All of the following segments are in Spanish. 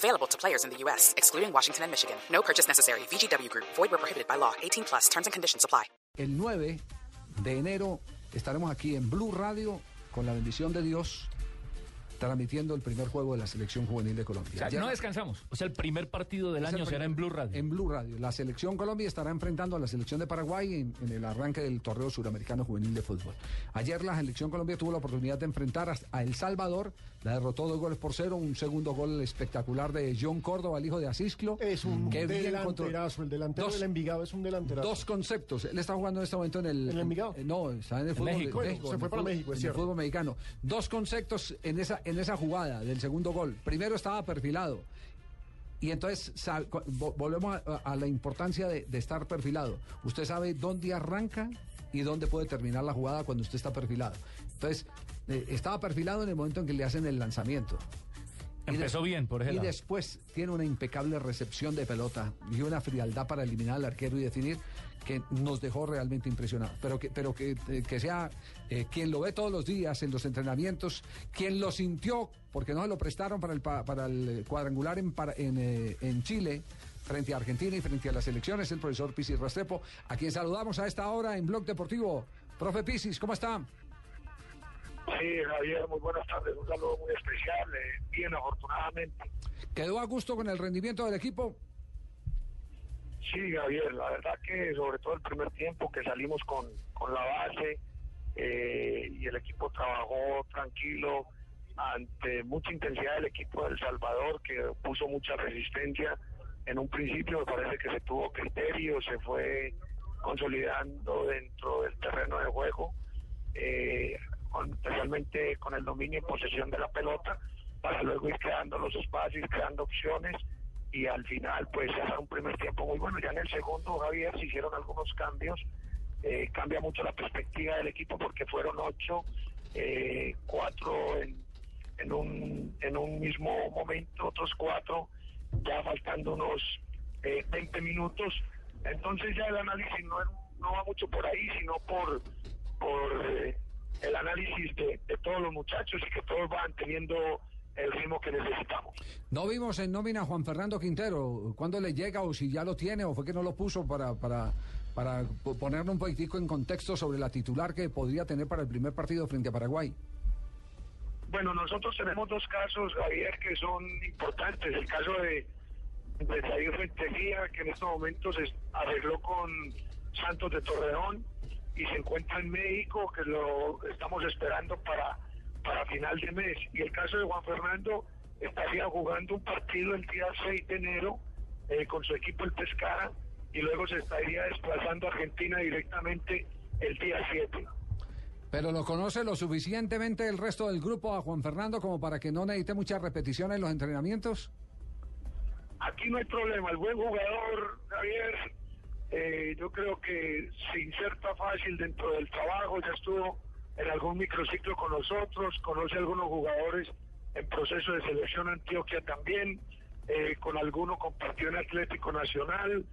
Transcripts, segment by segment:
Available to players in the U.S., excluding Washington and Michigan. No purchase necessary. VGW Group. Void where prohibited by law. 18 plus. Terms and conditions apply. El 9 de enero estaremos aquí en Blue Radio con la bendición de Dios transmitiendo el primer juego de la selección juvenil de Colombia. O sea, Ayer- no descansamos. O sea, el primer partido del año será en Blue Radio. En Blue Radio. La selección Colombia estará enfrentando a la selección de Paraguay en, en el arranque del torneo suramericano juvenil de fútbol. Ayer la selección Colombia tuvo la oportunidad de enfrentar a, a El Salvador, la derrotó dos goles por cero, un segundo gol espectacular de John Córdoba, el hijo de Asisclo. Es un que bien delanterazo, el delantero Dos- del Envigado es un delanterazo. Dos conceptos. Él está jugando en este momento en el. ¿En el Envigado? no, está en el fútbol México. de- Bueno, se en fue el para México, es en el fútbol mexicano. Dos conceptos en esa, en esa jugada del segundo gol. Primero estaba perfilado. Y entonces volvemos a, a la importancia de, de estar perfilado. Usted sabe dónde arranca y dónde puede terminar la jugada cuando usted está perfilado. Entonces, eh, estaba perfilado en el momento en que le hacen el lanzamiento. Empezó bien por ese Y después tiene una impecable recepción de pelota y una frialdad para eliminar al arquero y definir que nos dejó realmente impresionados. Pero que, pero que, eh, que sea eh, quien lo ve todos los días en los entrenamientos, quien lo sintió, porque no se lo prestaron para el, pa- para el cuadrangular en, para- en, eh, en Chile frente a Argentina y frente a las elecciones, el profesor Pisis Rastrepo, a quien saludamos a esta hora en Blog Deportivo. Profe Pisis, ¿cómo está? Sí, Javier, muy buenas tardes. Un saludo muy especial. eh, bien, afortunadamente. ¿Quedó a gusto con el rendimiento del equipo? Sí, Javier, la verdad que sobre todo el primer tiempo que salimos con, con la base eh, y el equipo trabajó tranquilo ante mucha intensidad del equipo de El Salvador que puso mucha resistencia. En un principio me parece que se tuvo criterio, se fue consolidando dentro del terreno de juego, eh, especialmente con el dominio y posesión de la pelota, para luego ir creando los espacios, creando opciones y al final pues hacer un primer tiempo muy bueno. Ya en el segundo, Javier, se hicieron algunos cambios, eh, cambia mucho la perspectiva del equipo porque fueron ocho, eh, cuatro en, en, un, en un mismo momento, otros cuatro ya faltando unos eh, 20 minutos. Entonces ya el análisis no, no va mucho por ahí, sino por, por eh, el análisis de, de todos los muchachos y que todos van teniendo el ritmo que necesitamos. No vimos en nómina a Juan Fernando Quintero. ¿Cuándo le llega o si ya lo tiene o fue que no lo puso para, para, para po- ponerle un poquitico en contexto sobre la titular que podría tener para el primer partido frente a Paraguay? Bueno, nosotros tenemos dos casos, Javier, que son importantes. El caso de, de Jair Rentería, que en estos momentos se arregló con Santos de Torreón y se encuentra en México, que lo estamos esperando para, para final de mes. Y el caso de Juan Fernando estaría jugando un partido el día 6 de enero eh, con su equipo el Pescara y luego se estaría desplazando a Argentina directamente el día 7. Pero lo conoce lo suficientemente el resto del grupo a Juan Fernando como para que no necesite muchas repeticiones en los entrenamientos. Aquí no hay problema, el buen jugador, Javier, eh, yo creo que se inserta fácil dentro del trabajo, ya estuvo en algún microciclo con nosotros, conoce a algunos jugadores en proceso de selección Antioquia también, eh, con alguno compartió en Atlético Nacional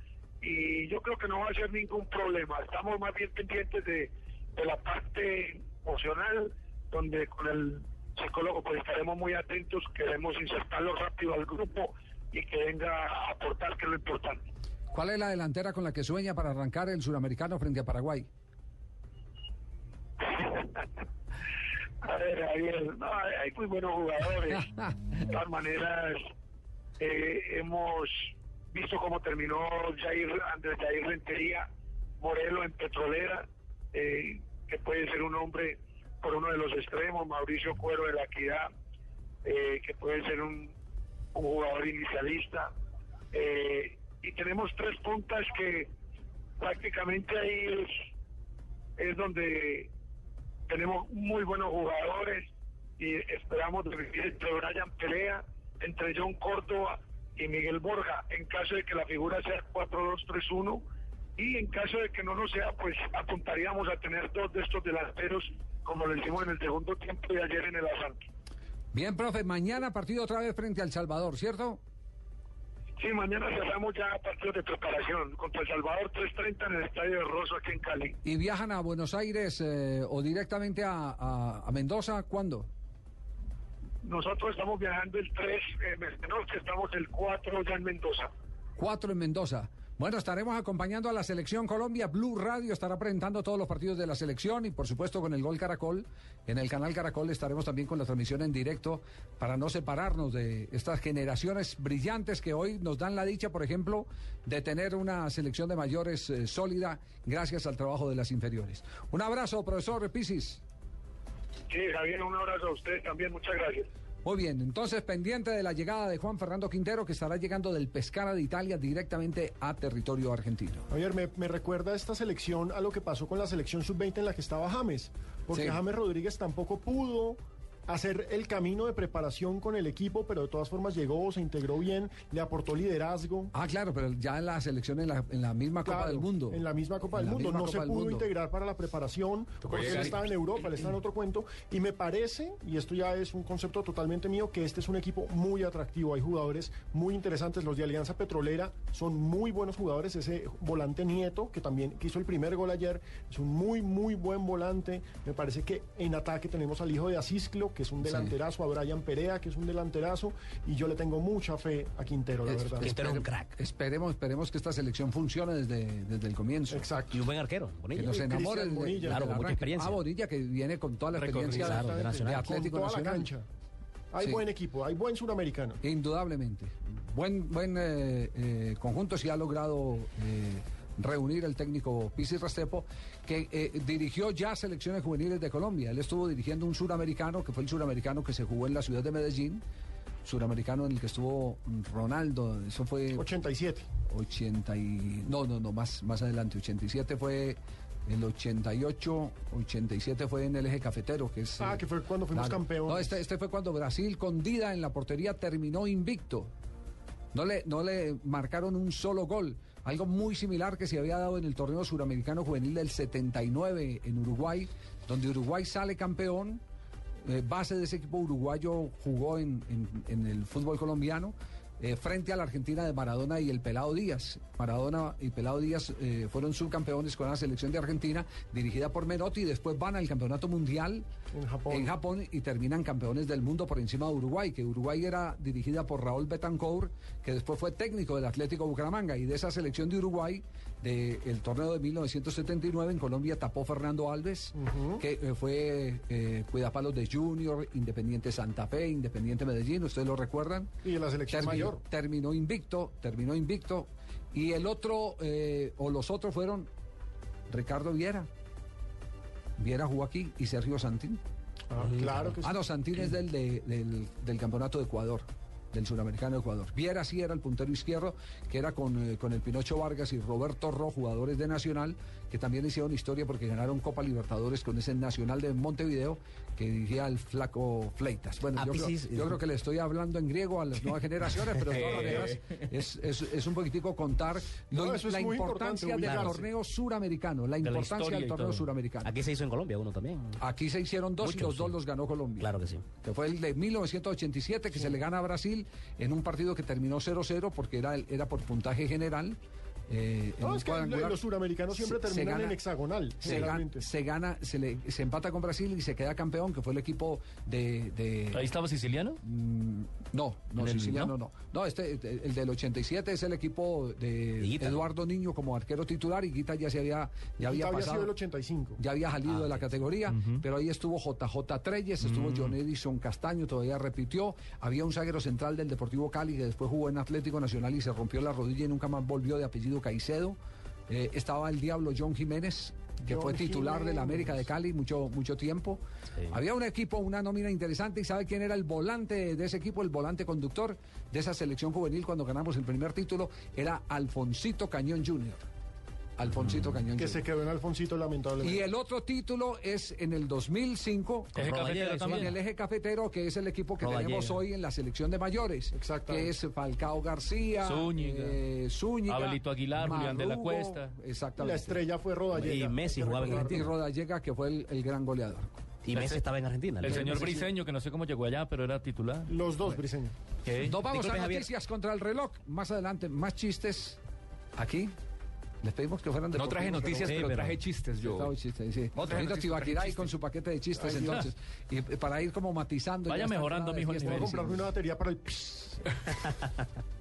y yo creo que no va a ser ningún problema, estamos más bien pendientes de, de la parte emocional, donde con el psicólogo pues estaremos muy atentos, queremos insertarlo rápido al grupo y que venga a aportar, que es lo importante. ¿Cuál es la delantera con la que sueña para arrancar el suramericano frente a Paraguay? A ver, Javier, no, hay muy buenos jugadores. De todas maneras, eh, hemos visto cómo terminó Jair, Andrés Jair Rentería Morelo en Petrolera, eh, que puede ser un hombre por uno de los extremos, Mauricio Cuero de la Equidad, eh, que puede ser un, un jugador inicialista. Eh, y tenemos tres puntas que prácticamente ahí es, es donde tenemos muy buenos jugadores y esperamos revivir entre Brian Pelea, entre John Córdoba y Miguel Borja. En caso de que la figura sea 4-2-3-1, y en caso de que no lo sea, pues apuntaríamos a tener dos de estos delanteros, como lo hicimos en el segundo tiempo de ayer en el Asanto. Bien, profe, mañana partido otra vez frente al Salvador, ¿cierto? Sí, mañana cerramos ya partidos de preparación contra El Salvador 3.30 en el Estadio de Rosso aquí en Cali. ¿Y viajan a Buenos Aires eh, o directamente a, a- a Mendoza? ¿Cuándo? Nosotros estamos viajando el 3 en noche, estamos el 4 ya en Mendoza. Cuatro en Mendoza. Bueno, estaremos acompañando a la selección Colombia. Blue Radio estará presentando todos los partidos de la selección y por supuesto con el Gol Caracol. En el canal Caracol estaremos también con la transmisión en directo para no separarnos de estas generaciones brillantes que hoy nos dan la dicha, por ejemplo, de tener una selección de mayores eh, sólida gracias al trabajo de las inferiores. Un abrazo, profesor Pisis. Sí, Javier, un abrazo a usted también, muchas gracias. Muy bien, entonces pendiente de la llegada de Juan Fernando Quintero que estará llegando del Pescara de Italia directamente a territorio argentino. Javier, me, me recuerda esta selección a lo que pasó con la selección sub-20 en la que estaba James, porque Sí. James Rodríguez tampoco pudo hacer el camino de preparación con el equipo, pero de todas formas llegó, se integró bien, le aportó liderazgo. Ah, claro, pero ya en la selección en la, en la misma Copa del Mundo. En la misma Copa del Mundo. No Copa se pudo Mundo. integrar para la preparación porque él estaba en Europa, él está en otro cuento. Y me parece, y esto ya es un concepto totalmente mío, que este es un equipo muy atractivo. Hay jugadores muy interesantes. Los de Alianza Petrolera son muy buenos jugadores. Ese volante Nieto, que también que hizo el primer gol ayer, es un muy, muy buen volante. Me parece que en ataque tenemos al hijo de Asisclo, que es un delanterazo, a Brian Perea, que es un delanterazo. Y yo le tengo mucha fe a Quintero, la Es- verdad. Quintero es un crack. Esperemos, esperemos que esta selección funcione desde, desde el comienzo. Exacto. Y un buen arquero, Que Bonilla. nos Eh, enamore desde- Bonilla. Claro, el con mucha experiencia. Ah, Bonilla que viene con toda la experiencia claro, de de, Nacional. Atlético con toda Nacional. la cancha. Hay Sí. buen equipo, hay buen suramericano. Indudablemente. Buen, buen eh, eh, conjunto si ha logrado eh, reunir el técnico Pisi Restepo, que eh, dirigió ya selecciones juveniles de Colombia. Él estuvo dirigiendo un suramericano, que fue el suramericano que se jugó en la ciudad de Medellín, suramericano en el que estuvo Ronaldo, eso fue 87. 80 y... No, no, no, más, más adelante, 87 fue... El 88, 87 fue en el eje cafetero, que es... Ah, eh, que fue cuando fuimos campeones. No, este, este fue cuando Brasil con Dida en la portería terminó invicto. No le, no le marcaron un solo gol. Algo muy similar que se había dado en el torneo suramericano juvenil del 79 en Uruguay, donde Uruguay sale campeón. eh, base de ese equipo uruguayo jugó en, en- en el fútbol colombiano. Eh, frente a la Argentina de Maradona y el Pelado Díaz. Maradona y Pelado Díaz eh, fueron subcampeones con la selección de Argentina, dirigida por Menotti, y después van al campeonato mundial En Japón. en Japón y terminan campeones del mundo por encima de Uruguay, que Uruguay era dirigida por Raúl Betancourt, que después fue técnico del Atlético Bucaramanga y de esa selección de Uruguay del torneo de 1979 en Colombia tapó Fernando Alves, que eh, fue eh, cuidapalos de Junior, Independiente Santa Fe, Independiente Medellín, ustedes lo recuerdan. Y de la selección Terminó, mayor. terminó invicto, terminó invicto. Y el otro, eh, o los otros fueron Ricardo Viera. Viera jugó aquí y Sergio Santín. Ah, claro que sí. Ah, no, Santín es del, de- del, del campeonato de Ecuador, del suramericano de Ecuador. Viera sí era el puntero izquierdo, que era con, eh, con el Pinocho Vargas y Roberto Ro, jugadores de Nacional, que también hicieron historia porque ganaron Copa Libertadores con ese Nacional de Montevideo que dirigía el flaco Fleitas. Bueno, Ah, yo, creo, Pisis, yo creo que le estoy hablando en griego a las nuevas generaciones, pero de todas maneras es, es, es un poquitico contar lo- No, eso es la importancia importante, del torneo suramericano, la De la importancia del torneo suramericano. Aquí se hizo en Colombia uno también. Aquí se hicieron dos y los dos los ganó Colombia. Claro que sí. Que fue el de 1987 que se le gana a Brasil en un partido que terminó 0-0 porque era, el- era por puntaje general. eh, en No, un es que los suramericanos siempre Se- se terminan gana- en hexagonal, Se, ga- generalmente. se gana, se, le- se empata con Brasil y se queda campeón, que fue el equipo de... de- Ahí estaba siciliano. Mm, no, no, ¿En el- siciliano no? no. No, este, eh, el del 87 es el equipo de. Eduardo Niño como arquero titular y Guita ya se había, ya había había pasado. sido el 85. Ya había salido Ah, de la categoría, pero ahí estuvo JJ Treyes, estuvo John Edison Castaño, todavía repitió. Había un zaguero central del Deportivo Cali que después jugó en Atlético Nacional y se rompió la rodilla y nunca más volvió de apellido Caicedo. Eh, estaba el Diablo John Jiménez, que John fue titular de la América de Cali mucho, mucho tiempo. Sí. Había un equipo, una nómina interesante, y ¿sabe quién era el volante de ese equipo, el volante conductor de esa selección juvenil cuando ganamos el primer título? Era Alfonsito Cañón Jr. Alfonsito Cañón. Que se quedó en Alfonsito lamentablemente. Y el otro título es en el 2005 Eje cafetero en también. el eje cafetero, que es el equipo que tenemos hoy en la selección de mayores. Exactamente. Que es Falcao García, Zúñiga, eh, Zúñiga, Abelito Aguilar, Julián de la Cuesta. Exactamente. La estrella fue Rodallega. Y Messi jugaba en Y recordarlo. Rodallega, que fue el, el gran goleador. Y Messi estaba en Argentina. El señor. Briseño, que no sé cómo llegó allá, pero era titular. Los dos, Briseño. ¿Qué? Nos vamos Disculpe, a Javier. noticias contra el reloj. Más adelante, más chistes aquí. Les pedimos que fueran de No traje noticias, Sí, pero pero- traje chistes yo. Estaba chiste, sí. No traje noticias, Tibaquirá traje ahí con chistes. su paquete de chistes, Ay, entonces. Y para ir como matizando. Vaya mejorando, mijo. Voy a comprarme una batería para el...